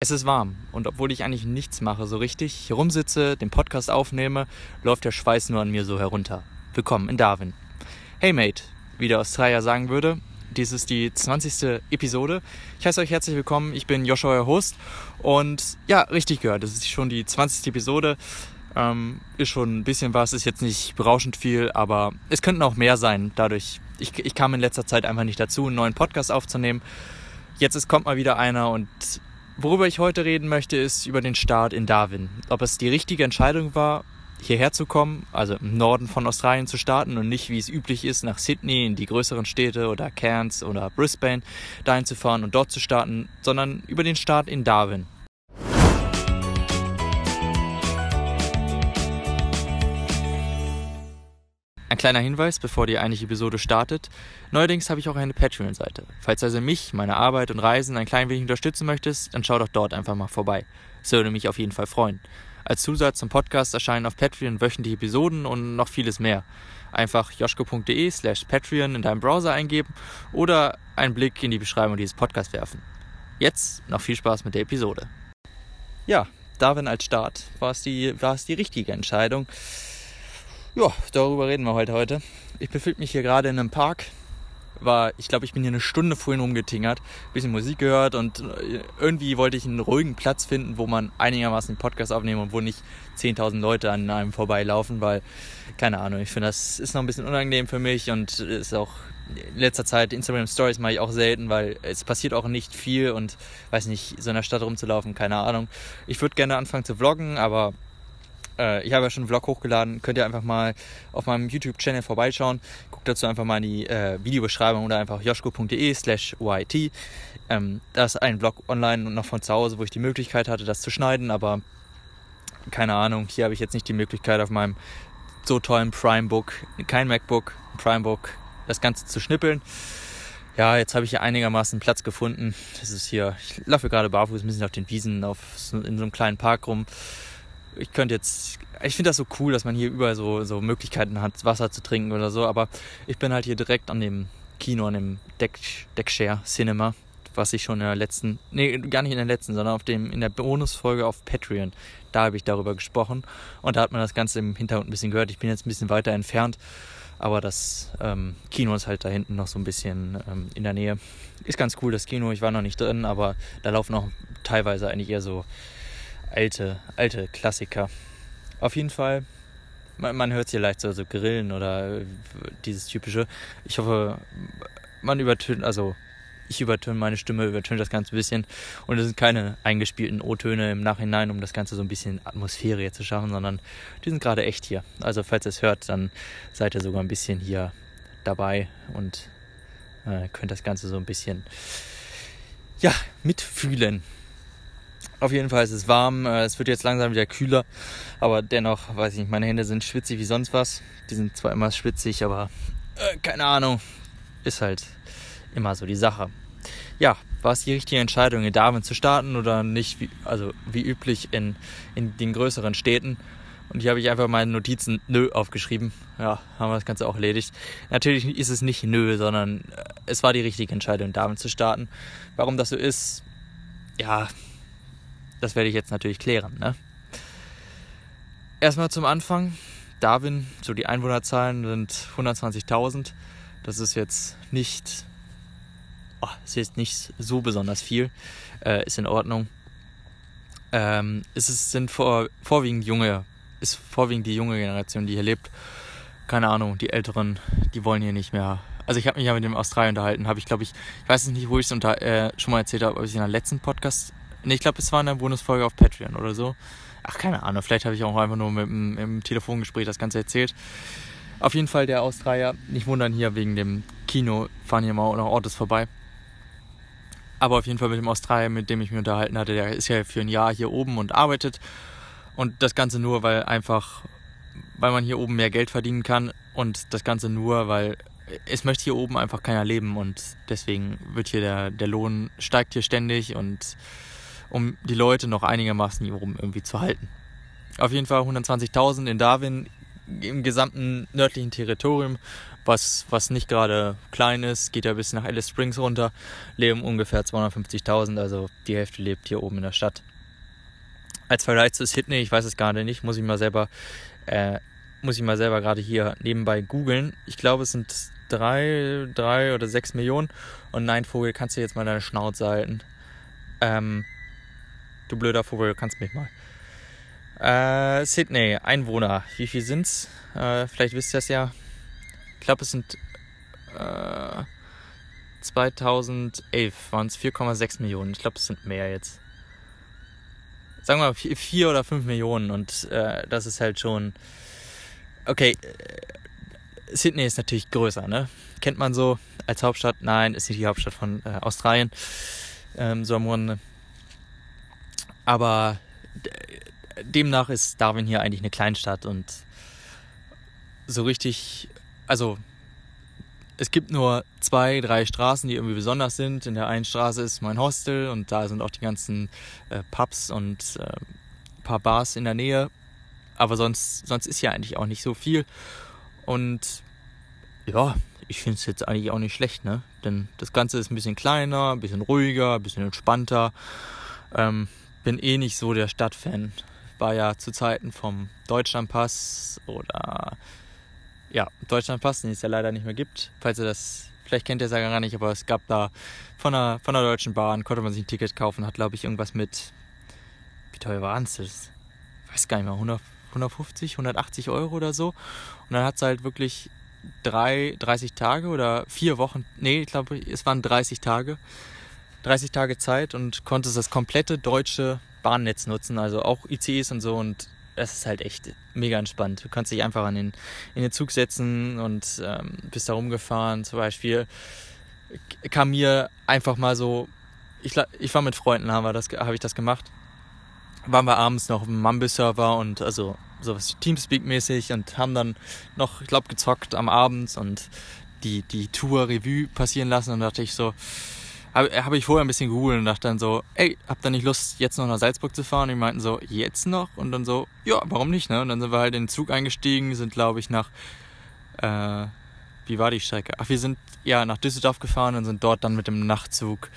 Es ist warm und obwohl ich eigentlich nichts mache, so richtig hier rumsitze, den Podcast aufnehme, läuft der Schweiß nur an mir so herunter. Willkommen in Darwin. Hey Mate, wie der Australier sagen würde, dies ist die 20. Episode. Ich heiße euch herzlich willkommen, ich bin Joshua, euer Host und ja, richtig gehört, das ist schon die 20. Episode. Ähm, ist schon ein bisschen was, ist jetzt nicht berauschend viel, aber es könnten auch mehr sein. Dadurch, ich, ich kam in letzter Zeit einfach nicht dazu, einen neuen Podcast aufzunehmen. Jetzt ist, kommt mal wieder einer und Worüber ich heute reden möchte, ist über den Start in Darwin. Ob es die richtige Entscheidung war, hierher zu kommen, also im Norden von Australien zu starten und nicht, wie es üblich ist, nach Sydney in die größeren Städte oder Cairns oder Brisbane dahin zu fahren und dort zu starten, sondern über den Start in Darwin. Ein kleiner Hinweis, bevor die eigentliche Episode startet. Neuerdings habe ich auch eine Patreon-Seite. Falls also mich, meine Arbeit und Reisen ein klein wenig unterstützen möchtest, dann schau doch dort einfach mal vorbei. Das würde mich auf jeden Fall freuen. Als Zusatz zum Podcast erscheinen auf Patreon wöchentliche Episoden und noch vieles mehr. Einfach joschko.de slash Patreon in deinem Browser eingeben oder einen Blick in die Beschreibung dieses Podcasts werfen. Jetzt noch viel Spaß mit der Episode. Ja, Darwin als Start war es die, war es die richtige Entscheidung. Ja, darüber reden wir heute heute. Ich befinde mich hier gerade in einem Park. War, ich glaube, ich bin hier eine Stunde vorhin rumgetingert, bisschen Musik gehört und äh, irgendwie wollte ich einen ruhigen Platz finden, wo man einigermaßen den Podcast aufnehmen und wo nicht 10.000 Leute an einem vorbeilaufen, weil, keine Ahnung, ich finde, das ist noch ein bisschen unangenehm für mich und ist auch in letzter Zeit Instagram Stories mache ich auch selten, weil es passiert auch nicht viel und weiß nicht, so in der Stadt rumzulaufen, keine Ahnung. Ich würde gerne anfangen zu vloggen, aber äh, ich habe ja schon einen Vlog hochgeladen, könnt ihr einfach mal auf meinem YouTube-Channel vorbeischauen. Guckt dazu einfach mal in die äh, Videobeschreibung oder einfach joschko.de slash yt. Ähm, da ist ein Vlog online und noch von zu Hause, wo ich die Möglichkeit hatte, das zu schneiden, aber keine Ahnung, hier habe ich jetzt nicht die Möglichkeit auf meinem so tollen Primebook, kein MacBook, Primebook, das Ganze zu schnippeln. Ja, jetzt habe ich hier einigermaßen Platz gefunden. Das ist hier, ich laufe gerade barfuß ein bisschen auf den Wiesen, auf, in so einem kleinen Park rum ich könnte jetzt, ich finde das so cool, dass man hier überall so, so Möglichkeiten hat, Wasser zu trinken oder so, aber ich bin halt hier direkt an dem Kino, an dem Deck, Deckshare Cinema, was ich schon in der letzten, nee, gar nicht in der letzten, sondern auf dem, in der Bonusfolge auf Patreon, da habe ich darüber gesprochen und da hat man das Ganze im Hintergrund ein bisschen gehört. Ich bin jetzt ein bisschen weiter entfernt, aber das ähm, Kino ist halt da hinten noch so ein bisschen ähm, in der Nähe. Ist ganz cool, das Kino, ich war noch nicht drin, aber da laufen auch teilweise eigentlich eher so alte, alte Klassiker. Auf jeden Fall, man, man hört hier leicht so, so Grillen oder dieses typische. Ich hoffe, man übertönt, also ich übertöne meine Stimme, übertöne das Ganze ein bisschen. Und es sind keine eingespielten O-Töne im Nachhinein, um das Ganze so ein bisschen Atmosphäre hier zu schaffen, sondern die sind gerade echt hier. Also falls ihr es hört, dann seid ihr sogar ein bisschen hier dabei und äh, könnt das Ganze so ein bisschen ja, mitfühlen. Auf jeden Fall ist es warm, äh, es wird jetzt langsam wieder kühler, aber dennoch, weiß ich nicht, meine Hände sind schwitzig wie sonst was. Die sind zwar immer schwitzig, aber äh, keine Ahnung, ist halt immer so die Sache. Ja, war es die richtige Entscheidung, in Darwin zu starten oder nicht, wie, also wie üblich in, in den größeren Städten? Und hier habe ich einfach meine Notizen nö aufgeschrieben. Ja, haben wir das Ganze auch erledigt. Natürlich ist es nicht nö, sondern äh, es war die richtige Entscheidung, in Darwin zu starten. Warum das so ist, ja, das werde ich jetzt natürlich klären. Ne? Erstmal zum Anfang. Darwin, so die Einwohnerzahlen sind 120.000. Das ist jetzt nicht, oh, ist jetzt nicht so besonders viel. Äh, ist in Ordnung. Ähm, es ist, sind vor, vorwiegend junge, ist vorwiegend die junge Generation, die hier lebt. Keine Ahnung, die Älteren, die wollen hier nicht mehr. Also ich habe mich ja mit dem Australien unterhalten, habe ich glaube ich, ich weiß nicht, wo ich es äh, schon mal erzählt habe, ob ich es in der letzten Podcast Ne, ich glaube, es war in der Bonusfolge auf Patreon oder so. Ach, keine Ahnung, vielleicht habe ich auch einfach nur mit dem, im Telefongespräch das Ganze erzählt. Auf jeden Fall der Australier, nicht wundern hier wegen dem Kino, fahren hier mal noch Ortes vorbei. Aber auf jeden Fall mit dem Australier, mit dem ich mich unterhalten hatte, der ist ja für ein Jahr hier oben und arbeitet. Und das Ganze nur, weil einfach, weil man hier oben mehr Geld verdienen kann. Und das Ganze nur, weil es möchte hier oben einfach keiner leben. Und deswegen wird hier der, der Lohn steigt hier ständig und um die Leute noch einigermaßen hier oben irgendwie zu halten. Auf jeden Fall 120.000 in Darwin im gesamten nördlichen Territorium, was, was nicht gerade klein ist, geht ja bis nach Alice Springs runter, leben ungefähr 250.000, also die Hälfte lebt hier oben in der Stadt. Als Vergleich zu Sydney, ich weiß es gerade nicht, muss ich mal selber, äh, muss ich mal selber gerade hier nebenbei googeln. Ich glaube, es sind drei, drei oder sechs Millionen. Und nein, Vogel, kannst du jetzt mal deine Schnauze halten? Ähm, du blöder Vogel, kannst mich mal. Äh, Sydney, Einwohner, wie viel sind's? Äh, vielleicht wisst ihr es ja. Ich glaube, es sind äh, 2011 waren es 4,6 Millionen. Ich glaube, es sind mehr jetzt. Sagen wir mal 4 oder 5 Millionen und äh, das ist halt schon. Okay, äh, Sydney ist natürlich größer, ne? Kennt man so als Hauptstadt? Nein, ist nicht die Hauptstadt von äh, Australien. Ähm, so am Rande. Aber demnach ist Darwin hier eigentlich eine Kleinstadt und so richtig, also es gibt nur zwei, drei Straßen, die irgendwie besonders sind. In der einen Straße ist mein Hostel und da sind auch die ganzen äh, Pubs und äh, ein paar Bars in der Nähe. Aber sonst, sonst ist hier eigentlich auch nicht so viel. Und ja, ich finde es jetzt eigentlich auch nicht schlecht, ne? Denn das Ganze ist ein bisschen kleiner, ein bisschen ruhiger, ein bisschen entspannter. Ähm, bin eh nicht so der Stadtfan war ja zu Zeiten vom Deutschlandpass oder ja, Deutschlandpass, den es ja leider nicht mehr gibt. Falls ihr das, vielleicht kennt ihr es ja gar nicht, aber es gab da von der, von der Deutschen Bahn, konnte man sich ein Ticket kaufen, hat glaube ich irgendwas mit, wie teuer waren es? Ich weiß gar nicht mehr, 100, 150, 180 Euro oder so. Und dann hat es halt wirklich drei, 30 Tage oder vier Wochen, nee, ich glaube, es waren 30 Tage, 30 Tage Zeit und konnte das komplette deutsche Bahnnetz nutzen, also auch ICs und so und das ist halt echt mega entspannt. Du kannst dich einfach an den, in den Zug setzen und ähm, bist da rumgefahren. Zum Beispiel kam mir einfach mal so, ich, ich war mit Freunden, habe ich das gemacht. Waren wir abends noch auf dem Mumble-Server und also sowas Teamspeak-mäßig und haben dann noch, ich glaube, gezockt am Abend und die, die Tour-Revue passieren lassen und dachte ich so, habe hab ich vorher ein bisschen gegoogelt und dachte dann so, ey, habt ihr nicht Lust, jetzt noch nach Salzburg zu fahren? Und die meinten so, jetzt noch? Und dann so, ja, warum nicht, ne? Und dann sind wir halt in den Zug eingestiegen, sind, glaube ich, nach, äh, wie war die Strecke? Ach, wir sind ja nach Düsseldorf gefahren und sind dort dann mit dem Nachtzug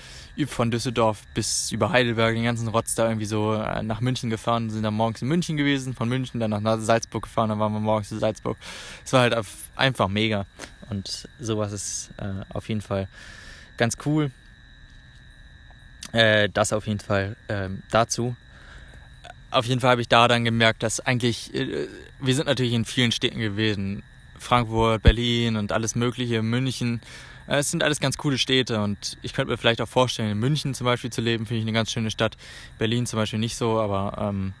von Düsseldorf bis über Heidelberg, den ganzen Rotz da irgendwie so äh, nach München gefahren, sind dann morgens in München gewesen, von München dann nach Salzburg gefahren, dann waren wir morgens in Salzburg. Es war halt einfach mega und sowas ist äh, auf jeden Fall ganz cool. Äh, das auf jeden Fall ähm, dazu. Auf jeden Fall habe ich da dann gemerkt, dass eigentlich, äh, wir sind natürlich in vielen Städten gewesen. Frankfurt, Berlin und alles Mögliche, München. Äh, es sind alles ganz coole Städte und ich könnte mir vielleicht auch vorstellen, in München zum Beispiel zu leben, finde ich eine ganz schöne Stadt. Berlin zum Beispiel nicht so, aber ähm,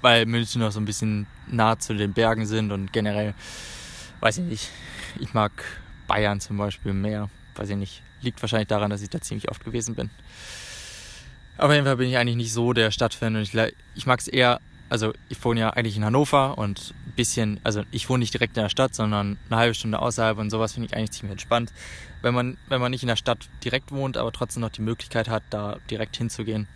weil München noch so ein bisschen nah zu den Bergen sind und generell, weiß ich nicht, ich mag Bayern zum Beispiel mehr, weiß ich nicht. Liegt wahrscheinlich daran, dass ich da ziemlich oft gewesen bin. Aber auf jeden Fall bin ich eigentlich nicht so der Stadtfan und ich, ich mag es eher, also ich wohne ja eigentlich in Hannover und ein bisschen, also ich wohne nicht direkt in der Stadt, sondern eine halbe Stunde außerhalb und sowas finde ich eigentlich ziemlich entspannt. Wenn man, wenn man nicht in der Stadt direkt wohnt, aber trotzdem noch die Möglichkeit hat, da direkt hinzugehen,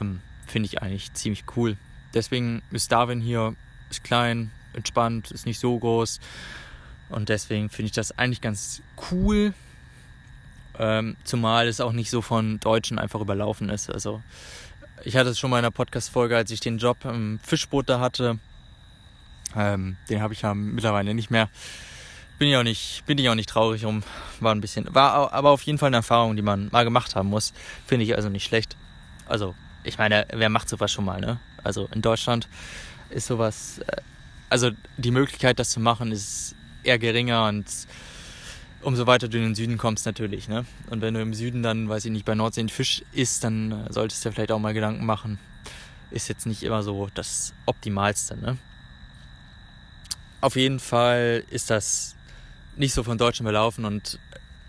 ähm, finde ich eigentlich ziemlich cool. Deswegen ist Darwin hier, ist klein, entspannt, ist nicht so groß und deswegen finde ich das eigentlich ganz cool ähm, zumal es auch nicht so von Deutschen einfach überlaufen ist. Also ich hatte es schon mal in einer Podcast-Folge, als ich den Job im Fischboot da hatte. Ähm, den habe ich ja mittlerweile nicht mehr. Bin ich auch nicht, bin ich auch nicht traurig um. War ein bisschen, war aber auf jeden Fall eine Erfahrung, die man mal gemacht haben muss. Finde ich also nicht schlecht. Also, ich meine, wer macht sowas schon mal, ne? Also in Deutschland ist sowas, äh, also die Möglichkeit, das zu machen, ist eher geringer und umso weiter du in den Süden kommst natürlich. Ne? Und wenn du im Süden dann, weiß ich nicht, bei Nordsee Fisch isst, dann äh, solltest du dir vielleicht auch mal Gedanken machen. Ist jetzt nicht immer so das Optimalste. Ne? Auf jeden Fall ist das nicht so von Deutschen belaufen und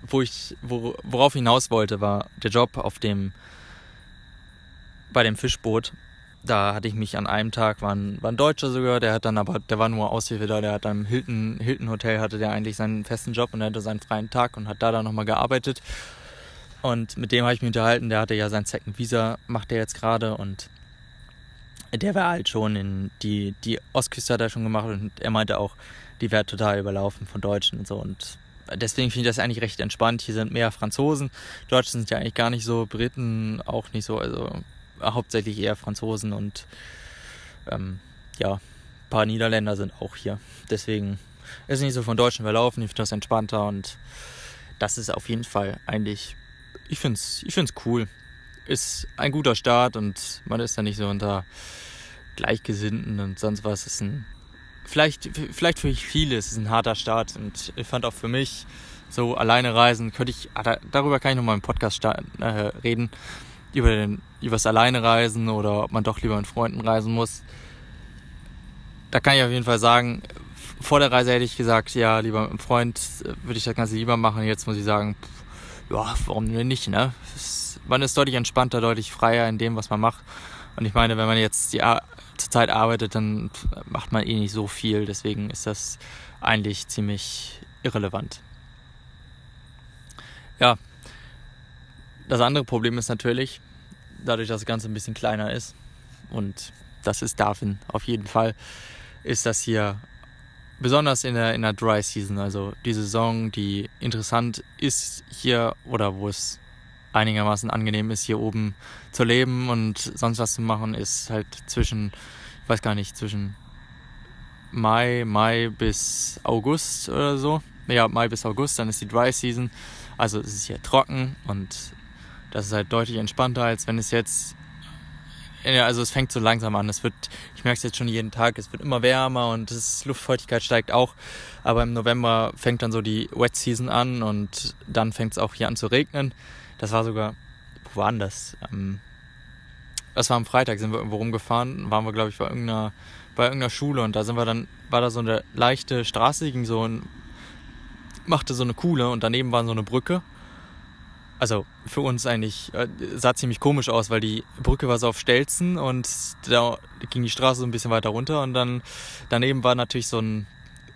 wo ich, wo, worauf ich hinaus wollte, war der Job auf dem, bei dem Fischboot da hatte ich mich an einem Tag, war ein, war ein Deutscher sogar, der hat dann aber, der war nur Aushilfe da, der hat dann im Hilton, Hilton Hotel hatte der eigentlich seinen festen Job und er hatte seinen freien Tag und hat da dann nochmal gearbeitet. Und mit dem habe ich mich unterhalten, der hatte ja sein Second Visa, macht er jetzt gerade und der war halt schon in die, die Ostküste hat er schon gemacht und er meinte auch, die wäre total überlaufen von Deutschen und so. Und deswegen finde ich das eigentlich recht entspannt. Hier sind mehr Franzosen. Deutsche sind ja eigentlich gar nicht so, Briten auch nicht so, also hauptsächlich eher Franzosen und ähm, ja, ein paar Niederländer sind auch hier. Deswegen ist es nicht so von Deutschen überlaufen. Ich finde das entspannter und das ist auf jeden Fall eigentlich, ich finde es ich find's cool. Ist ein guter Start und man ist da nicht so unter Gleichgesinnten und sonst was. Ist ein, vielleicht, vielleicht für viele ist es ein harter Start und ich fand auch für mich so alleine reisen, könnte ich, ah, darüber kann ich nochmal im Podcast starten, äh, reden, über, den, über das Alleine reisen oder ob man doch lieber mit Freunden reisen muss. Da kann ich auf jeden Fall sagen, vor der Reise hätte ich gesagt, ja, lieber mit einem Freund äh, würde ich das Ganze lieber machen. Jetzt muss ich sagen, pff, ja, warum denn nicht, ne? Ist, man ist deutlich entspannter, deutlich freier in dem, was man macht. Und ich meine, wenn man jetzt die zur Zeit arbeitet, dann macht man eh nicht so viel. Deswegen ist das eigentlich ziemlich irrelevant. Ja, das andere Problem ist natürlich, dadurch, dass das Ganze ein bisschen kleiner ist, und das ist Darwin auf jeden Fall, ist das hier besonders in der, in der Dry Season, also die Saison, die interessant ist hier oder wo es einigermaßen angenehm ist, hier oben zu leben und sonst was zu machen, ist halt zwischen, ich weiß gar nicht, zwischen Mai, Mai bis August oder so. Ja, Mai bis August, dann ist die Dry Season. Also es ist hier trocken und das ist halt deutlich entspannter, als wenn es jetzt ja, also es fängt so langsam an. Es wird, ich merke es jetzt schon jeden Tag, es wird immer wärmer und die Luftfeuchtigkeit steigt auch. Aber im November fängt dann so die Wet Season an und dann fängt es auch hier an zu regnen. Das war sogar, wo waren das? Ähm, das war am Freitag, sind wir irgendwo rumgefahren, waren wir, glaube ich, bei irgendeiner, bei irgendeiner Schule und da sind wir dann, war da so eine leichte Straße, ging so ein, machte so eine Kuhle und daneben war so eine Brücke also für uns eigentlich, äh, sah ziemlich komisch aus, weil die Brücke war so auf Stelzen und da ging die Straße so ein bisschen weiter runter und dann daneben war natürlich so, ein,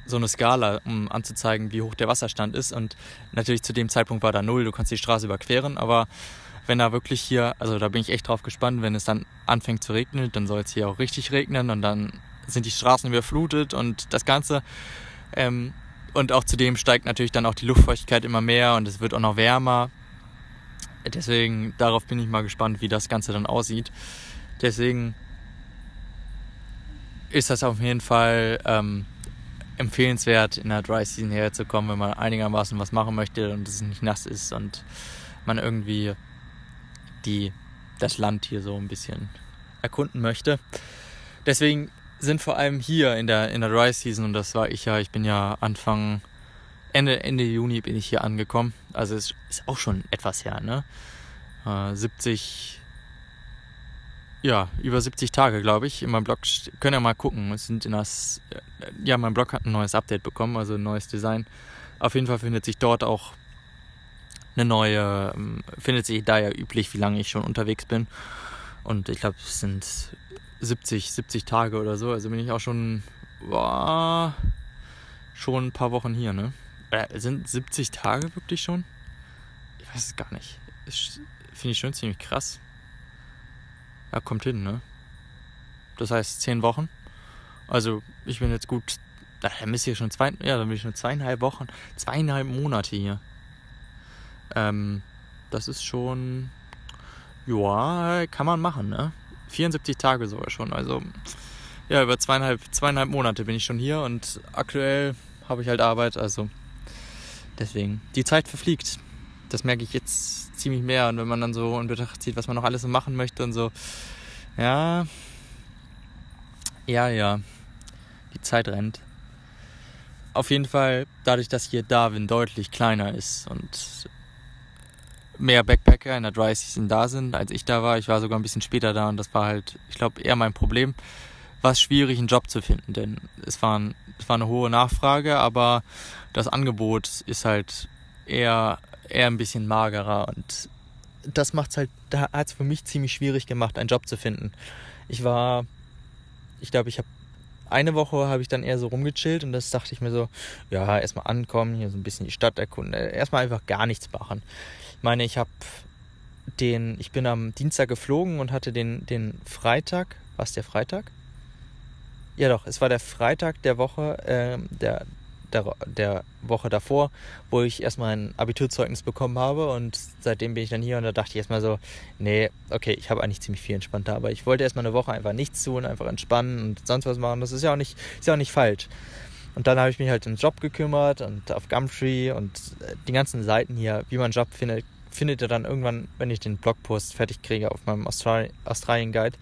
so eine Skala, um anzuzeigen, wie hoch der Wasserstand ist und natürlich zu dem Zeitpunkt war da null, du kannst die Straße überqueren, aber wenn da wirklich hier, also da bin ich echt drauf gespannt, wenn es dann anfängt zu regnen, dann soll es hier auch richtig regnen und dann sind die Straßen überflutet und das Ganze ähm, und auch zudem steigt natürlich dann auch die Luftfeuchtigkeit immer mehr und es wird auch noch wärmer Deswegen, darauf bin ich mal gespannt, wie das Ganze dann aussieht. Deswegen ist das auf jeden Fall ähm, empfehlenswert, in der Dry Season herzukommen, wenn man einigermaßen was machen möchte und es nicht nass ist und man irgendwie die, das Land hier so ein bisschen erkunden möchte. Deswegen sind vor allem hier in der, in der Dry Season, und das war ich ja, ich bin ja Anfang Ende, Ende Juni bin ich hier angekommen. Also es ist auch schon etwas her, ne? Äh, 70, ja, über 70 Tage, glaube ich. In meinem Blog könnt ihr mal gucken. Es sind in das, äh, ja, mein Blog hat ein neues Update bekommen, also ein neues Design. Auf jeden Fall findet sich dort auch eine neue, ähm, findet sich da ja üblich, wie lange ich schon unterwegs bin. Und ich glaube, es sind 70, 70 Tage oder so. Also bin ich auch schon, boah, schon ein paar Wochen hier, ne? Äh, sind 70 Tage wirklich schon? Ich weiß es gar nicht. Finde ich schon ziemlich krass. Ja, kommt hin, ne? Das heißt 10 Wochen. Also, ich bin jetzt gut. Dann bist schon zwei. Ja, dann bin ich schon zweieinhalb Wochen. Zweieinhalb Monate hier. Ähm, das ist schon. Ja, kann man machen, ne? 74 Tage sogar schon. Also, ja, über zweieinhalb, zweieinhalb Monate bin ich schon hier und aktuell habe ich halt Arbeit, also Deswegen, die Zeit verfliegt. Das merke ich jetzt ziemlich mehr. Und wenn man dann so in Betracht zieht, was man noch alles so machen möchte und so, ja, ja, ja, die Zeit rennt. Auf jeden Fall, dadurch, dass hier Darwin deutlich kleiner ist und mehr Backpacker in der Dry Season da sind, als ich da war. Ich war sogar ein bisschen später da und das war halt, ich glaube, eher mein Problem. War es schwierig, einen Job zu finden, denn es waren es war eine hohe Nachfrage, aber das Angebot ist halt eher, eher ein bisschen magerer und das macht es halt, da hat es für mich ziemlich schwierig gemacht, einen Job zu finden. Ich war, ich glaube, ich habe eine Woche habe ich dann eher so rumgechillt und das dachte ich mir so, ja, erstmal ankommen, hier so ein bisschen die Stadt erkunden, erstmal einfach gar nichts machen. Ich meine, ich habe den, ich bin am Dienstag geflogen und hatte den, den Freitag, was der Freitag? Ja doch, es war der Freitag der Woche, äh, der, der, der Woche davor, wo ich erstmal ein Abiturzeugnis bekommen habe und seitdem bin ich dann hier und da dachte ich erstmal so, nee, okay, ich habe eigentlich ziemlich viel entspannter, aber ich wollte erstmal eine Woche einfach nichts tun, einfach entspannen und sonst was machen, das ist ja auch nicht, ist ja auch nicht falsch. Und dann habe ich mich halt um Job gekümmert und auf Gumtree und äh, die ganzen Seiten hier, wie man einen Job findet, findet ihr dann irgendwann, wenn ich den Blogpost fertig kriege auf meinem Australi Australien Guide.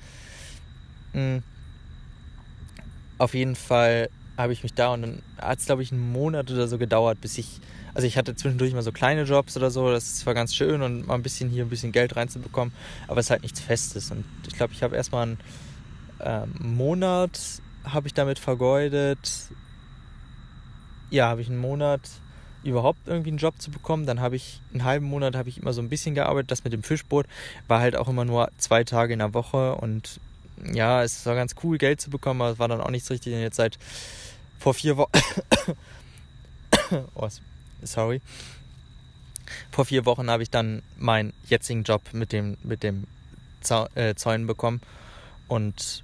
Mhm. Auf jeden Fall habe ich mich da und dann hat es, glaube ich, einen Monat oder so gedauert, bis ich, also ich hatte zwischendurch mal so kleine Jobs oder so, das war ganz schön und mal ein bisschen hier ein bisschen Geld reinzubekommen, aber es ist halt nichts Festes und ich glaube, ich habe erstmal einen ähm, Monat habe ich damit vergeudet, ja, habe ich einen Monat überhaupt irgendwie einen Job zu bekommen. Dann habe ich einen halben Monat habe ich immer so ein bisschen gearbeitet. Das mit dem Fischboot war halt auch immer nur zwei Tage in der Woche und ja, es war ganz cool, Geld zu bekommen, aber es war dann auch nicht so richtig. Und jetzt seit vor vier Wochen. oh, sorry. Vor vier Wochen habe ich dann meinen jetzigen Job mit dem, mit dem äh, Zäunen bekommen. Und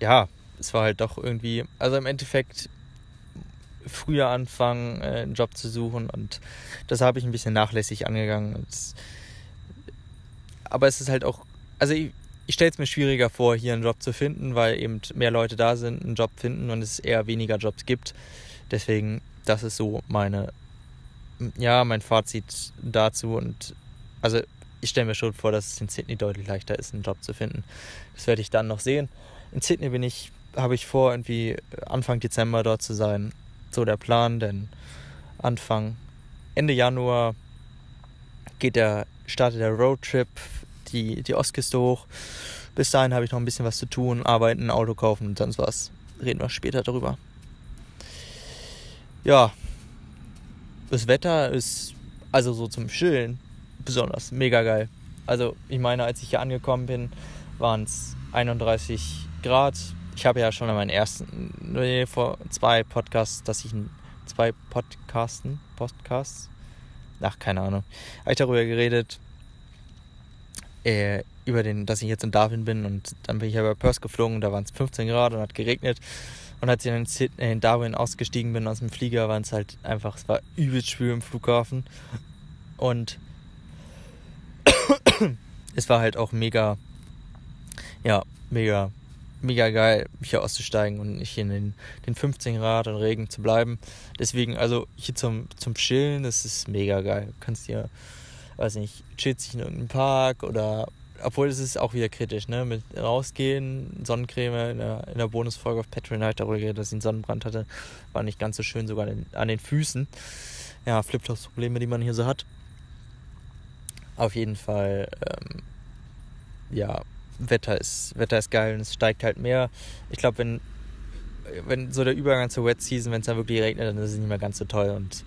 ja, es war halt doch irgendwie, also im Endeffekt früher anfangen, äh, einen Job zu suchen und das habe ich ein bisschen nachlässig angegangen. aber es ist halt auch, also ich, ich stelle es mir schwieriger vor, hier einen Job zu finden, weil eben mehr Leute da sind, einen Job finden und es eher weniger Jobs gibt. Deswegen, das ist so meine, ja, mein Fazit dazu und also ich stelle mir schon vor, dass es in Sydney deutlich leichter ist, einen Job zu finden. Das werde ich dann noch sehen. In Sydney bin ich, habe ich vor, irgendwie Anfang Dezember dort zu sein so der Plan, denn Anfang, Ende Januar geht der, startet der Roadtrip, die, die Ostküste hoch. Bis dahin habe ich noch ein bisschen was zu tun, arbeiten, Auto kaufen und sonst was. Reden wir später darüber. Ja, das Wetter ist also so zum Chillen besonders mega geil. Also ich meine, als ich hier angekommen bin, waren es 31 Grad, ich habe ja schon in meinen ersten, nee, vor zwei Podcasts, dass ich zwei Podcasten, Podcasts, ach, keine Ahnung, habe ich darüber geredet, äh, über den, dass ich jetzt in Darwin bin und dann bin ich ja über Perth geflogen, da waren es 15 Grad und hat geregnet. Und als ich dann in Darwin ausgestiegen bin aus dem Flieger, waren es halt einfach, es war übelst schwül im Flughafen. Und es war halt auch mega, ja, mega mega geil, hier auszusteigen und nicht in den, den 15 Grad und Regen zu bleiben. Deswegen, also hier zum, zum Chillen, das ist mega geil. Du kannst dir, weiß nicht, chillst dich in irgendeinem Park oder, obwohl es ist auch wieder kritisch, ne, mit rausgehen, Sonnencreme, in der, in der Bonusfolge auf Patreon habe darüber geredet, dass ich einen Sonnenbrand hatte, war nicht ganz so schön, sogar an den, an den Füßen. Ja, Flipflops-Probleme, die man hier so hat. Auf jeden Fall, ähm, ja, Wetter ist, Wetter ist geil und es steigt halt mehr. Ich glaube, wenn, wenn so der Übergang zur Wet Season, wenn es dann wirklich regnet, dann ist es nicht mehr ganz so toll. Und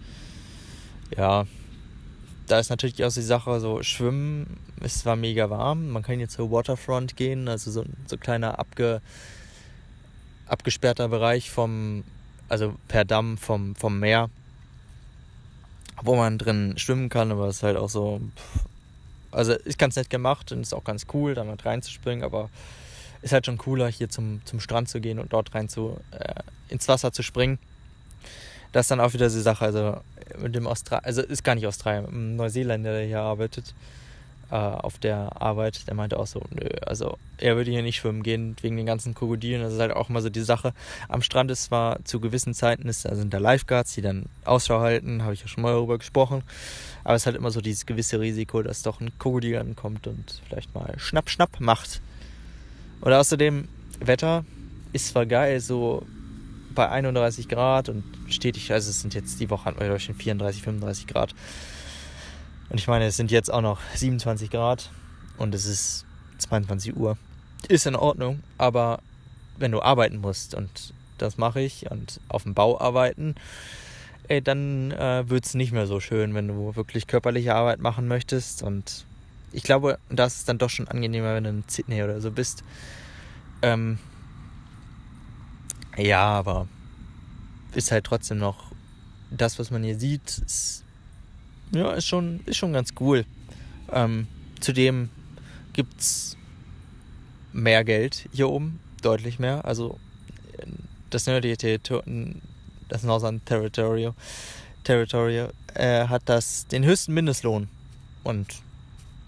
ja, da ist natürlich auch die Sache, so Schwimmen, es war mega warm. Man kann jetzt zur Waterfront gehen, also so, so kleiner abge, abgesperrter Bereich vom, also per Damm vom, vom Meer, wo man drin schwimmen kann, aber es ist halt auch so, also ist ganz nett gemacht und ist auch ganz cool, da mal reinzuspringen, aber ist halt schon cooler, hier zum, zum Strand zu gehen und dort rein zu, äh, ins Wasser zu springen. Das ist dann auch wieder die Sache, also mit dem Australien, also ist gar nicht Australien, ein Neuseeländer, der hier arbeitet, äh, auf der Arbeit, der meinte auch so, nö, also er würde hier nicht schwimmen gehen wegen den ganzen Krokodilen. Das ist halt auch immer so die Sache. Am Strand ist zwar zu gewissen Zeiten ist, da sind da Lifeguards, die dann Ausschau halten, habe ich ja schon mal darüber gesprochen. Aber es ist halt immer so dieses gewisse Risiko, dass doch ein Krokodil ankommt und vielleicht mal schnapp, schnapp macht. Und außerdem, Wetter ist zwar geil, so bei 31 Grad und stetig, also es sind jetzt die Woche hatten wir schon 34, 35 Grad. Und ich meine, es sind jetzt auch noch 27 Grad und es ist 22 Uhr. Ist in Ordnung, aber wenn du arbeiten musst und das mache ich und auf dem Bau arbeiten, ey, dann äh, wird es nicht mehr so schön, wenn du wirklich körperliche Arbeit machen möchtest. Und ich glaube, das ist dann doch schon angenehmer, wenn du in Sydney oder so bist. Ähm, ja, aber ist halt trotzdem noch das, was man hier sieht, ist ja, ist schon, ist schon ganz cool. Ähm, zudem gibt es mehr Geld hier oben, deutlich mehr. Also das nördliche Territorium, das Northern Territory, Territory äh, hat das den höchsten Mindestlohn. Und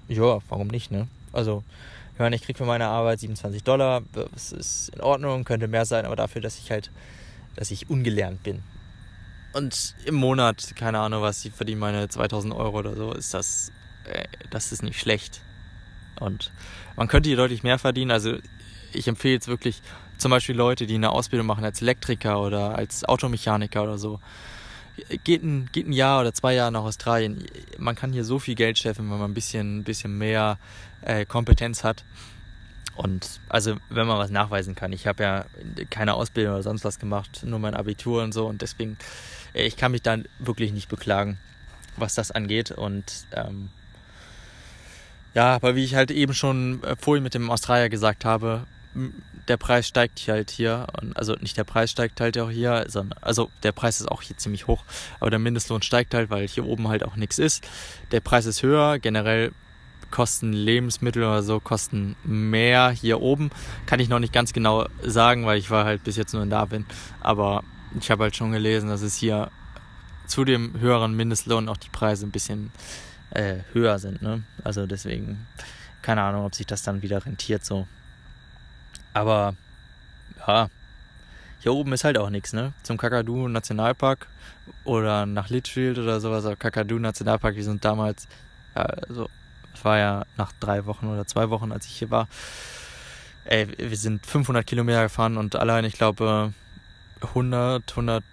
ja, warum nicht, ne? Also, ich meine, ich kriege für meine Arbeit 27 Dollar, das ist in Ordnung, könnte mehr sein, aber dafür, dass ich halt, dass ich ungelernt bin. Und im Monat, keine Ahnung was, ich verdiene meine 2000 Euro oder so, ist das, äh, das ist nicht schlecht. Und man könnte hier deutlich mehr verdienen, also ich empfehle jetzt wirklich zum Beispiel Leute, die eine Ausbildung machen als Elektriker oder als Automechaniker oder so. Geht ein, geht ein Jahr oder zwei Jahre nach Australien. Man kann hier so viel Geld scheffeln, wenn man ein bisschen, bisschen mehr äh, Kompetenz hat. Und also, wenn man was nachweisen kann. Ich habe ja keine Ausbildung oder sonst was gemacht, nur mein Abitur und so. Und deswegen, äh, ich kann mich da wirklich nicht beklagen, was das angeht. Und ähm, ja, aber wie ich halt eben schon äh, vorhin mit dem Australier gesagt habe, der Preis steigt halt hier. Also nicht der Preis steigt halt auch hier, sondern also der Preis ist auch hier ziemlich hoch, aber der Mindestlohn steigt halt, weil hier oben halt auch nichts ist. Der Preis ist höher, generell kosten Lebensmittel oder so kosten mehr hier oben. Kann ich noch nicht ganz genau sagen, weil ich war halt bis jetzt nur in Darwin. Aber ich habe halt schon gelesen, dass es hier zu dem höheren Mindestlohn auch die Preise ein bisschen äh, höher sind. Ne? Also deswegen, keine Ahnung, ob sich das dann wieder rentiert so. Aber ja, hier oben ist halt auch nichts, ne? Zum Kakadu Nationalpark oder nach Litchfield oder sowas. Aber Kakadu Nationalpark, wir sind damals, also, es war ja nach drei Wochen oder zwei Wochen, als ich hier war. Ey, wir sind 500 Kilometer gefahren und allein, ich glaube, 100, 100,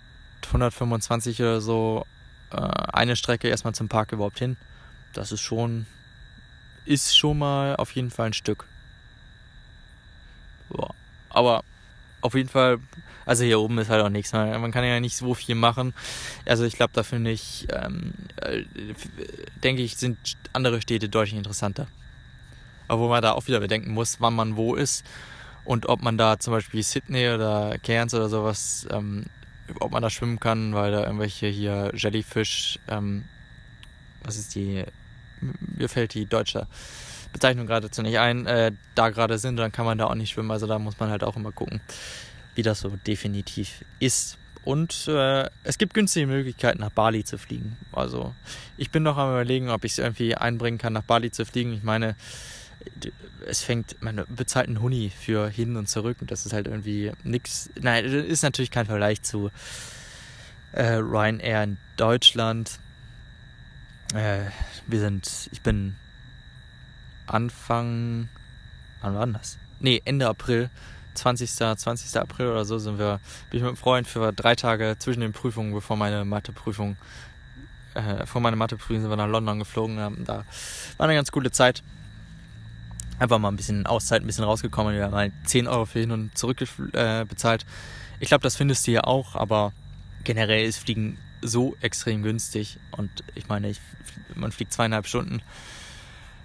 125 oder so äh, eine Strecke erstmal zum Park überhaupt hin. Das ist schon, ist schon mal auf jeden Fall ein Stück. Boah. Aber auf jeden Fall, also hier oben ist halt auch nichts. Man, kann ja nicht so viel machen. Also ich glaube, da finde ich, ähm, äh, denke ich, sind andere Städte deutlich interessanter. Wo man da auch wieder bedenken muss, wann man wo ist und ob man da zum Beispiel Sydney oder Cairns oder sowas, ähm, ob man da schwimmen kann, weil da irgendwelche hier Jellyfish, ähm, was ist die, mir fällt die deutsche Bezeichnung gerade dazu nicht ein, äh, da gerade sind, dann kann man da auch nicht schwimmen. Also da muss man halt auch immer gucken, wie das so definitiv ist. Und äh, es gibt günstige Möglichkeiten, nach Bali zu fliegen. Also ich bin noch am überlegen, ob ich es irgendwie einbringen kann, nach Bali zu fliegen. Ich meine, es fängt, man bezahlt einen Huni für hin und zurück und das ist halt irgendwie nichts. Nein, ist natürlich kein Vergleich zu äh, Ryanair in Deutschland. Äh, wir sind, ich bin Anfang, wann war das? Nee, Ende April, 20. 20. April oder so sind wir, bin ich mit einem Freund für drei Tage zwischen den Prüfungen, bevor meine Matheprüfung, äh, vor meiner Matheprüfung sind wir nach London geflogen, haben da war eine ganz coole Zeit. Einfach mal ein bisschen Auszeit, ein bisschen rausgekommen. Wir haben halt 10 Euro für hin und zurück äh, bezahlt. Ich glaube, das findest du hier auch, aber generell ist Fliegen so extrem günstig. Und ich meine, ich, man fliegt zweieinhalb Stunden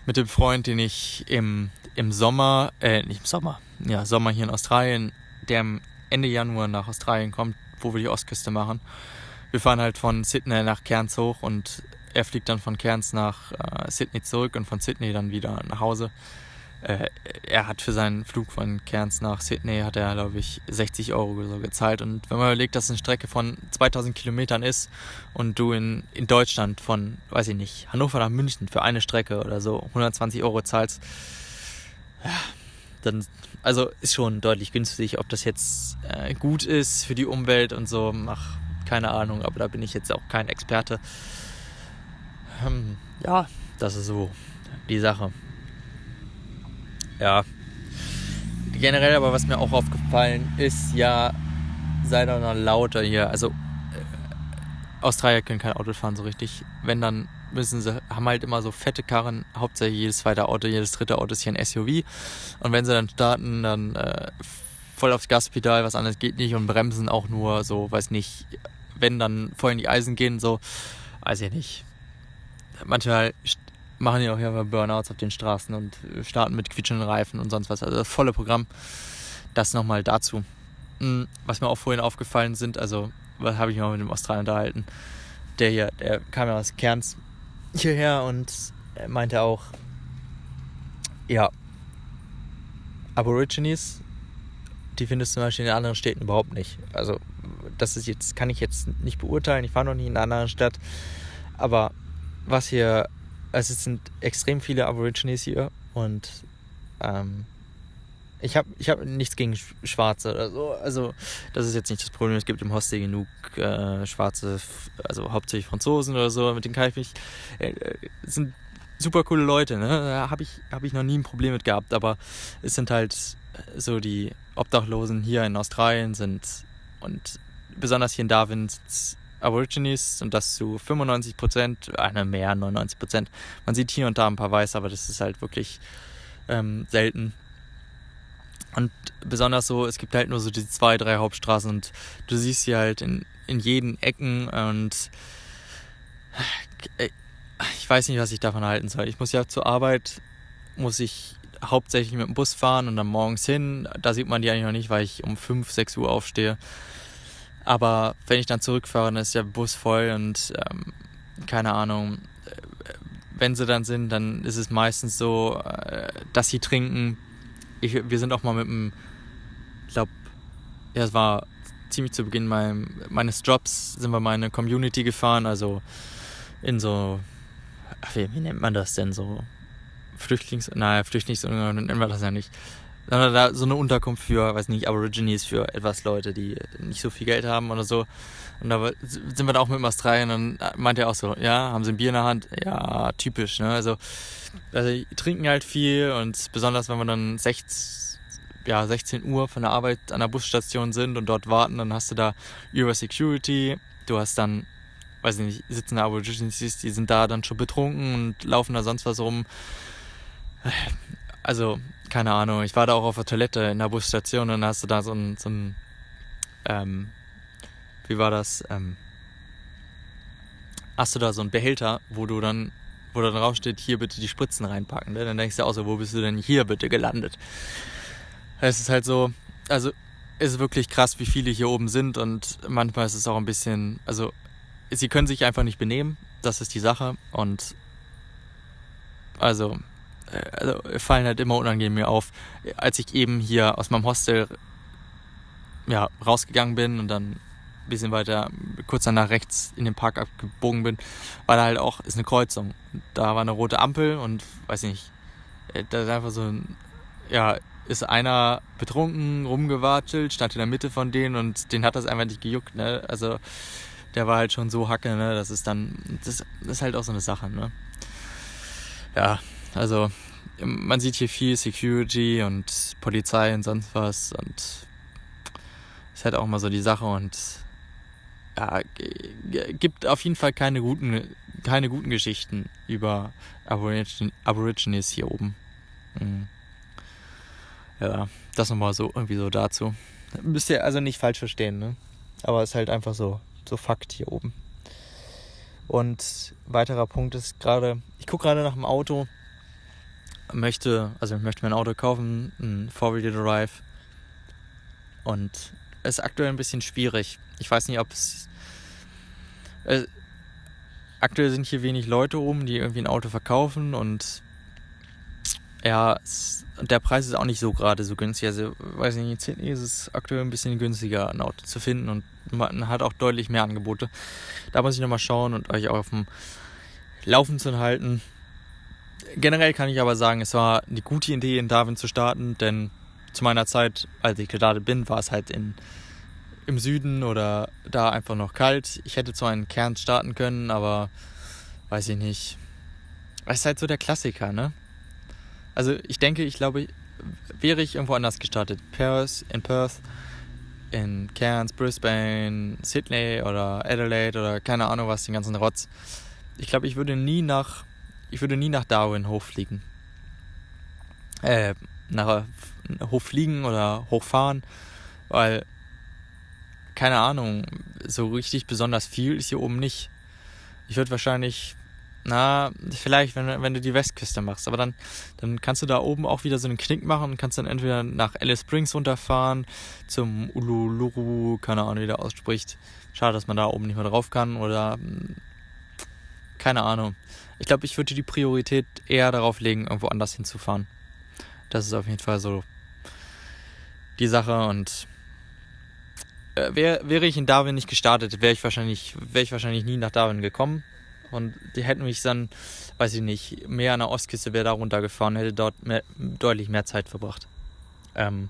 mit dem Freund, den ich im, im Sommer, äh, nicht im Sommer, ja, Sommer hier in Australien, der Ende Januar nach Australien kommt, wo wir die Ostküste machen. Wir fahren halt von Sydney nach Cairns hoch und er fliegt dann von Cairns nach äh, Sydney zurück und von Sydney dann wieder nach Hause äh, er hat für seinen Flug von Cairns nach Sydney, hat er, glaube ich, 60 Euro so gezahlt. Und wenn man überlegt, dass es eine Strecke von 2000 Kilometern ist und du in, in Deutschland von, weiß ich nicht, Hannover nach München für eine Strecke oder so 120 Euro zahlst, ja, dann, also ist schon deutlich günstig. Ob das jetzt äh, gut ist für die Umwelt und so, ach, keine Ahnung, aber da bin ich jetzt auch kein Experte. Ähm, ja, das ist so die Sache ja. Generell aber, was mir auch aufgefallen ist, ja, sei doch noch lauter hier. Also, äh, Australier können kein Auto fahren so richtig. Wenn, dann müssen sie, haben halt immer so fette Karren. Hauptsächlich jedes zweite Auto, jedes dritte Auto ist hier ein SUV. Und wenn sie dann starten, dann äh, voll aufs Gaspedal, was anderes geht nicht und bremsen auch nur so, weiß nicht, wenn dann voll in die Eisen gehen, so, weiß ich nicht. Manchmal machen ja auch ja Burnouts auf den Straßen und starten mit quietschenden Reifen und sonst was. Also das volle Programm. Das nochmal dazu. Hm, was mir auch vorhin aufgefallen sind, also was habe ich mal mit dem Australier unterhalten. Der hier, der kam ja aus Kerns hierher und meinte auch, ja, Aborigines, die findest du zum Beispiel in anderen Städten überhaupt nicht. Also, das ist jetzt, kann ich jetzt nicht beurteilen. Ich war noch nie in einer anderen Stadt. Aber was hier, also es sind extrem viele Aborigines hier und ähm, ich habe ich hab nichts gegen Schwarze oder so. Also, das ist jetzt nicht das Problem. Es gibt im Hostel genug äh, Schwarze, also hauptsächlich Franzosen oder so, mit denen kann ich mich. Äh, äh sind super coole Leute, ne? Da habe ich, hab ich noch nie ein Problem mit gehabt, aber es sind halt so die Obdachlosen hier in Australien sind und besonders hier in Darwin sind Aborigines und das zu 95 Prozent, eine mehr, 99 Prozent. Man sieht hier und da ein paar Weiß, aber das ist halt wirklich ähm, selten. Und besonders so, es gibt halt nur so die zwei, drei Hauptstraßen und du siehst sie halt in, in jeden Ecken und äh, ich weiß nicht, was ich davon halten soll. Ich muss ja zur Arbeit, muss ich hauptsächlich mit dem Bus fahren und dann morgens hin. Da sieht man die eigentlich noch nicht, weil ich um 5, 6 Uhr aufstehe. Aber wenn ich dann zurückfahre, dann ist der Bus voll und ähm, keine Ahnung. Äh, wenn sie dann sind, dann ist es meistens so, äh, dass sie trinken, ich, wir sind auch mal mit dem, ich glaube, ja, es war ziemlich zu Beginn mein, meines Jobs, sind wir mal in eine Community gefahren, also in so, wie, wie nennt man das denn so? Flüchtlings, naja, Flüchtlings, nennen wir das ja nicht. Sondern da so eine Unterkunft für, weiß nicht, Aborigines, für etwas Leute, die nicht so viel Geld haben oder so. Und da sind wir da auch mit Australien und dann meint er auch so, ja, haben sie ein Bier in der Hand? Ja, typisch, ne? Also, also die trinken halt viel und besonders wenn wir dann 16, ja, 16 Uhr von der Arbeit an der Busstation sind und dort warten, dann hast du da über Security, du hast dann, weiß ich nicht, sitzen da Aborigines, die sind da dann schon betrunken und laufen da sonst was rum. Also, keine Ahnung, ich war da auch auf der Toilette in der Busstation und dann hast du da so ein, so ein ähm, wie war das? Ähm, hast du da so einen Behälter, wo du dann, wo dann draufsteht, hier bitte die Spritzen reinpacken. Ne? Dann denkst du auch so, wo bist du denn hier bitte gelandet? Es ist halt so, also ist wirklich krass, wie viele hier oben sind und manchmal ist es auch ein bisschen, also sie können sich einfach nicht benehmen, das ist die Sache und also, also fallen halt immer unangenehm mir auf, als ich eben hier aus meinem Hostel ja, rausgegangen bin und dann bisschen weiter, kurz danach rechts in den Park abgebogen bin, war da halt auch, ist eine Kreuzung. Da war eine rote Ampel und weiß nicht, äh, da ist einfach so ein, ja, ist einer betrunken rumgewatschelt, stand in der Mitte von denen und den hat das einfach nicht gejuckt, ne? Also der war halt schon so hacke, ne? Das ist dann, das ist halt auch so eine Sache, ne? Ja, also man sieht hier viel Security und Polizei und sonst was und ist halt auch mal so die Sache und ja, gibt auf jeden Fall keine guten, keine guten Geschichten über Aborigin Aborigines hier oben. Mhm. Ja, das nochmal so irgendwie so dazu. Müsst ihr also nicht falsch verstehen, ne? Aber es ist halt einfach so, so Fakt hier oben. Und weiterer Punkt ist gerade, ich gucke gerade nach dem Auto, möchte, also ich möchte mein Auto kaufen, ein Four-Wheel Drive. Und es ist aktuell ein bisschen schwierig. Ich weiß nicht, ob es. Äh, aktuell sind hier wenig Leute rum, die irgendwie ein Auto verkaufen und ja, es, der Preis ist auch nicht so gerade so günstig. Also, weiß nicht, in ist es aktuell ein bisschen günstiger, ein Auto zu finden und man hat auch deutlich mehr Angebote. Da muss ich nochmal schauen und euch auf dem Laufen zu halten. Generell kann ich aber sagen, es war eine gute Idee, in Darwin zu starten, denn zu meiner Zeit, als ich gestartet bin, war es halt in, im Süden oder da einfach noch kalt. Ich hätte zwar einen Kern starten können, aber weiß ich nicht. Es ist halt so der Klassiker, ne? Also ich denke, ich glaube, wäre ich irgendwo anders gestartet, Perth, in Perth, in Cairns, Brisbane, Sydney oder Adelaide oder keine Ahnung was, den ganzen Rotz. Ich glaube, ich würde nie nach, ich würde nie nach Darwin hochfliegen. Äh, nach hochfliegen oder hochfahren, weil, keine Ahnung, so richtig besonders viel ist hier oben nicht. Ich würde wahrscheinlich, na, vielleicht, wenn, wenn du die Westküste machst, aber dann, dann kannst du da oben auch wieder so einen Knick machen und kannst dann entweder nach Alice Springs runterfahren, zum Ululuru, keine Ahnung, wie der ausspricht. Schade, dass man da oben nicht mehr drauf kann oder keine Ahnung. Ich glaube, ich würde die Priorität eher darauf legen, irgendwo anders hinzufahren. Das ist auf jeden Fall so die Sache und äh, wär, wäre ich in Darwin nicht gestartet, wäre ich wahrscheinlich, ich wahrscheinlich nie nach Darwin gekommen. Und die hätten mich dann, weiß ich nicht, mehr an der Ostküste wäre da runtergefahren, hätte dort mehr, deutlich mehr Zeit verbracht. Ähm,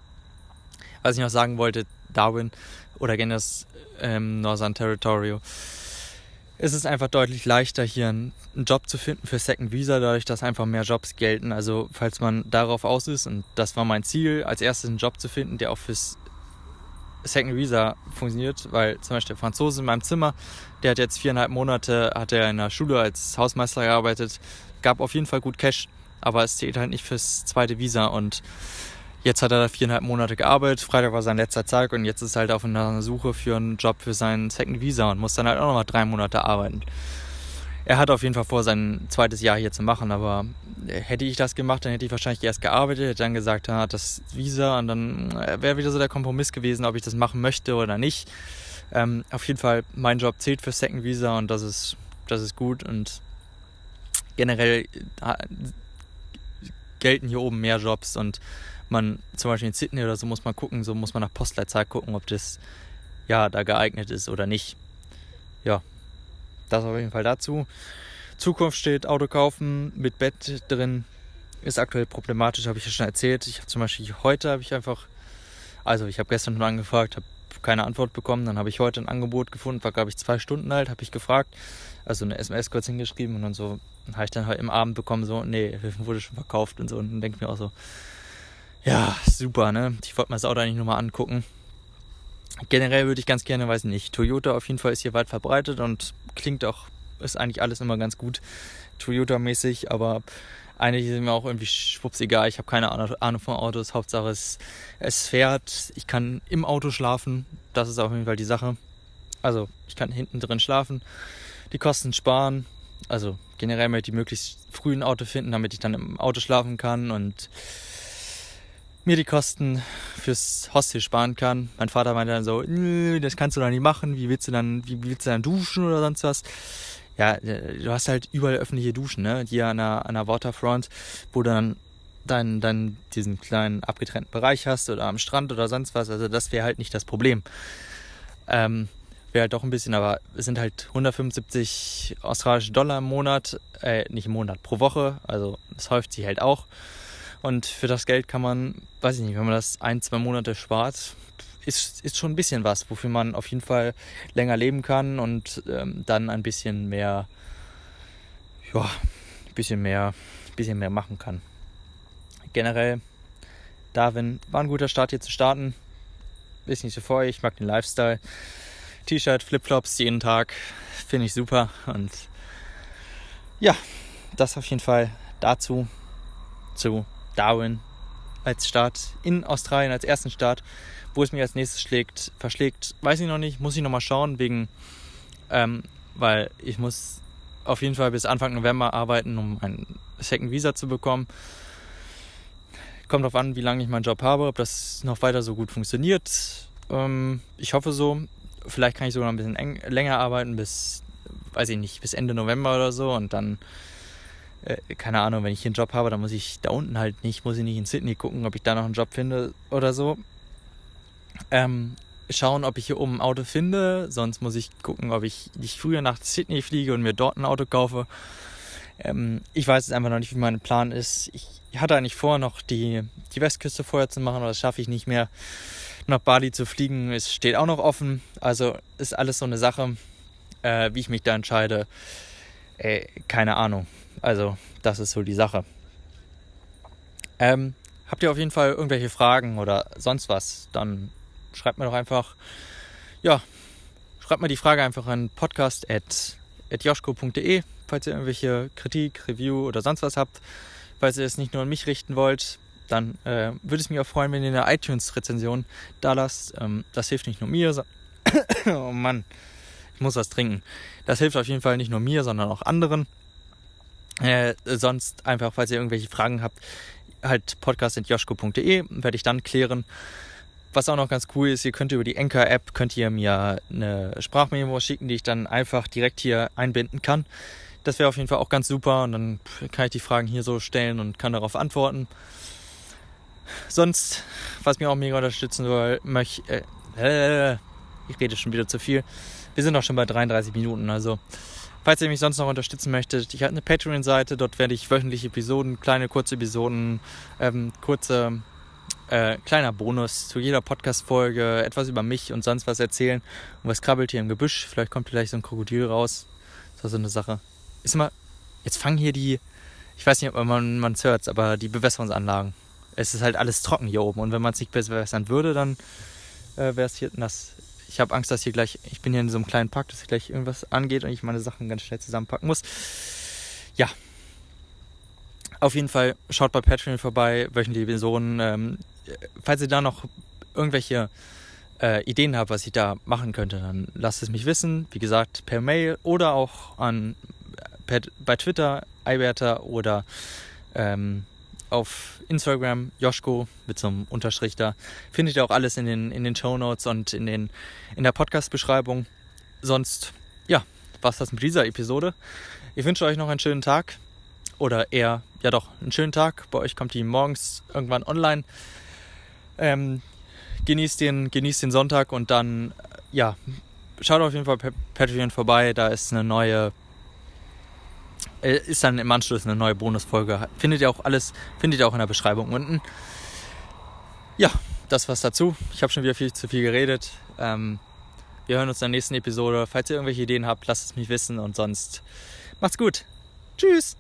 was ich noch sagen wollte, Darwin oder generell ähm, Northern Territory, ist es einfach deutlich leichter, hier einen, Job zu finden für Second Visa, dadurch, dass einfach mehr Jobs gelten. Also, falls man darauf aus ist, und das war mein Ziel, als erstes einen Job zu finden, der auch fürs Second Visa funktioniert, weil zum Beispiel der Franzose in meinem Zimmer, der hat jetzt viereinhalb Monate, hat er in der Schule als Hausmeister gearbeitet, gab auf jeden Fall gut Cash, aber es zählt halt nicht fürs zweite Visa und jetzt hat er da viereinhalb Monate gearbeitet, Freitag war sein letzter Tag und jetzt ist er halt auf einer Suche für einen Job für sein Second Visa und muss dann halt auch nochmal drei Monate arbeiten er hat auf jeden Fall vor, sein zweites Jahr hier zu machen, aber hätte ich das gemacht, dann hätte ich wahrscheinlich erst gearbeitet, hätte dann gesagt, er hat das Visa und dann äh, wäre wieder so der Kompromiss gewesen, ob ich das machen möchte oder nicht. Ähm, auf jeden Fall, mein Job zählt für Second Visa und das ist, das ist gut und generell äh, gelten hier oben mehr Jobs und man zum Beispiel in Sydney oder so muss man gucken, so muss man nach Postleitzahl gucken, ob das ja da geeignet ist oder nicht. Ja, das auf jeden Fall dazu. Zukunft steht, Auto kaufen mit Bett drin ist aktuell problematisch, habe ich ja schon erzählt. Ich habe zum Beispiel heute habe ich einfach, also ich habe gestern schon angefragt, habe keine Antwort bekommen. Dann habe ich heute ein Angebot gefunden, war glaube ich zwei Stunden alt, habe ich gefragt, also eine SMS kurz hingeschrieben und dann so habe ich dann halt im Abend bekommen so, nee, wurde schon verkauft und so und dann denke ich mir auch so, ja super, ne? Ich wollte mir das Auto eigentlich nur mal angucken. Generell würde ich ganz gerne, weiß nicht, Toyota auf jeden Fall ist hier weit verbreitet und klingt auch, ist eigentlich alles immer ganz gut Toyota-mäßig, aber eigentlich ist mir auch irgendwie schwupps egal. Ich habe keine Ahnung von Autos. Hauptsache es, es fährt. Ich kann im Auto schlafen. Das ist auf jeden Fall die Sache. Also ich kann hinten drin schlafen. Die Kosten sparen. Also generell möchte ich möglichst früh ein Auto finden, damit ich dann im Auto schlafen kann und mir die Kosten fürs Hostel sparen kann. Mein Vater meinte dann so, das kannst du doch nicht machen, wie willst du dann, wie willst du dann duschen oder sonst was? Ja, äh, du hast halt überall öffentliche Duschen, ne? Hier an der, an der Waterfront, wo du dann dann, dann diesen kleinen abgetrennten Bereich hast oder am Strand oder sonst was. Also das wäre halt nicht das Problem. Ähm, wäre halt doch ein bisschen, aber es sind halt 175 australische Dollar im Monat, äh, nicht im Monat, pro Woche. Also es häuft sich halt auch. Und für das Geld kann man, weiß ich nicht, wenn man das ein, zwei Monate spart, ist, ist schon ein bisschen was, wofür man auf jeden Fall länger leben kann und ähm, dann ein bisschen mehr, ja, ein bisschen mehr, ein bisschen mehr machen kann. Generell, Darwin war ein guter Start hier zu starten. Ist nicht so vor, ich mag den Lifestyle. T-Shirt, Flipflops jeden Tag, finde ich super und ja, das auf jeden Fall dazu zu Darwin als Staat in Australien, als ersten Staat. Wo es mir als nächstes schlägt, verschlägt, weiß ich noch nicht. Muss ich noch mal schauen, wegen, ähm, weil ich muss auf jeden Fall bis Anfang November arbeiten, um ein Second Visa zu bekommen. Kommt darauf an, wie lange ich meinen Job habe, ob das noch weiter so gut funktioniert. Ähm, ich hoffe so. Vielleicht kann ich sogar noch ein bisschen länger arbeiten, bis, weiß ich nicht, bis Ende November oder so und dann äh, keine Ahnung, wenn ich hier einen Job habe, dann muss ich da unten halt nicht, muss ich nicht in Sydney gucken, ob ich da noch einen Job finde oder so. Ähm, schauen, ob ich hier oben ein Auto finde, sonst muss ich gucken, ob ich nicht früher nach Sydney fliege und mir dort ein Auto kaufe. Ähm, ich weiß jetzt einfach noch nicht, wie mein Plan ist. Ich hatte eigentlich vor, noch die, die Westküste vorher zu machen, aber das schaffe ich nicht mehr. Nach Bali zu fliegen, es steht auch noch offen. Also ist alles so eine Sache, äh, wie ich mich da entscheide. Äh, keine Ahnung. Also, das ist so die Sache. Ähm, habt ihr auf jeden Fall irgendwelche Fragen oder sonst was, dann schreibt mir doch einfach, ja, schreibt mir die Frage einfach an podcast.joschko.de, falls ihr irgendwelche Kritik, Review oder sonst was habt. Falls ihr es nicht nur an mich richten wollt, dann äh, würde es mich auch freuen, wenn ihr eine iTunes-Rezension da lasst. Ähm, das hilft nicht nur mir, so oh Mann, ich muss was trinken. Das hilft auf jeden Fall nicht nur mir, sondern auch anderen. Äh, sonst einfach, falls ihr irgendwelche Fragen habt, halt podcast.joschko.de werde ich dann klären. Was auch noch ganz cool ist, ihr könnt über die Anchor-App, könnt ihr mir eine Sprachmemo schicken, die ich dann einfach direkt hier einbinden kann. Das wäre auf jeden Fall auch ganz super und dann kann ich die Fragen hier so stellen und kann darauf antworten. Sonst, was mir auch mega unterstützen soll, möchte. Äh, äh, ich rede schon wieder zu viel. Wir sind auch schon bei 33 Minuten, also Falls ihr mich sonst noch unterstützen möchtet, ich habe eine Patreon-Seite, dort werde ich wöchentlich Episoden, kleine kurze Episoden, ähm, kurze äh, kleiner Bonus zu jeder Podcast-Folge, etwas über mich und sonst was erzählen. Und was krabbelt hier im Gebüsch? Vielleicht kommt vielleicht so ein Krokodil raus. Das ist so eine Sache. Ist immer, jetzt fangen hier die, ich weiß nicht, ob man es hört, aber die Bewässerungsanlagen. Es ist halt alles trocken hier oben und wenn man es nicht bewässern würde, dann äh, wäre es hier nass ich habe Angst, dass hier gleich, ich bin hier in so einem kleinen Park, dass hier gleich irgendwas angeht und ich meine Sachen ganz schnell zusammenpacken muss. Ja. Auf jeden Fall schaut bei Patreon vorbei, wöchentliche Episoden. Ähm, falls ihr da noch irgendwelche äh, Ideen habt, was ich da machen könnte, dann lasst es mich wissen. Wie gesagt, per Mail oder auch an, per, bei Twitter, iWerter oder ähm, auf Instagram, Joschko mit so einem Unterstrich da. Findet ihr auch alles in den, in den Show Notes und in, den, in der Podcast-Beschreibung. Sonst, ja, war's das mit dieser Episode. Ich wünsche euch noch einen schönen Tag. Oder eher, ja doch, einen schönen Tag. Bei euch kommt die morgens irgendwann online. Ähm, genießt, den, genießt den Sonntag und dann, ja, schaut auf jeden Fall bei Patreon vorbei. Da ist eine neue ist dann im Anschluss eine neue Bonusfolge. Findet ihr auch alles, findet ihr auch in der Beschreibung unten. Ja, das war's dazu. Ich habe schon wieder viel zu viel geredet. Ähm, wir hören uns in der nächsten Episode. Falls ihr irgendwelche Ideen habt, lasst es mich wissen und sonst macht's gut. Tschüss.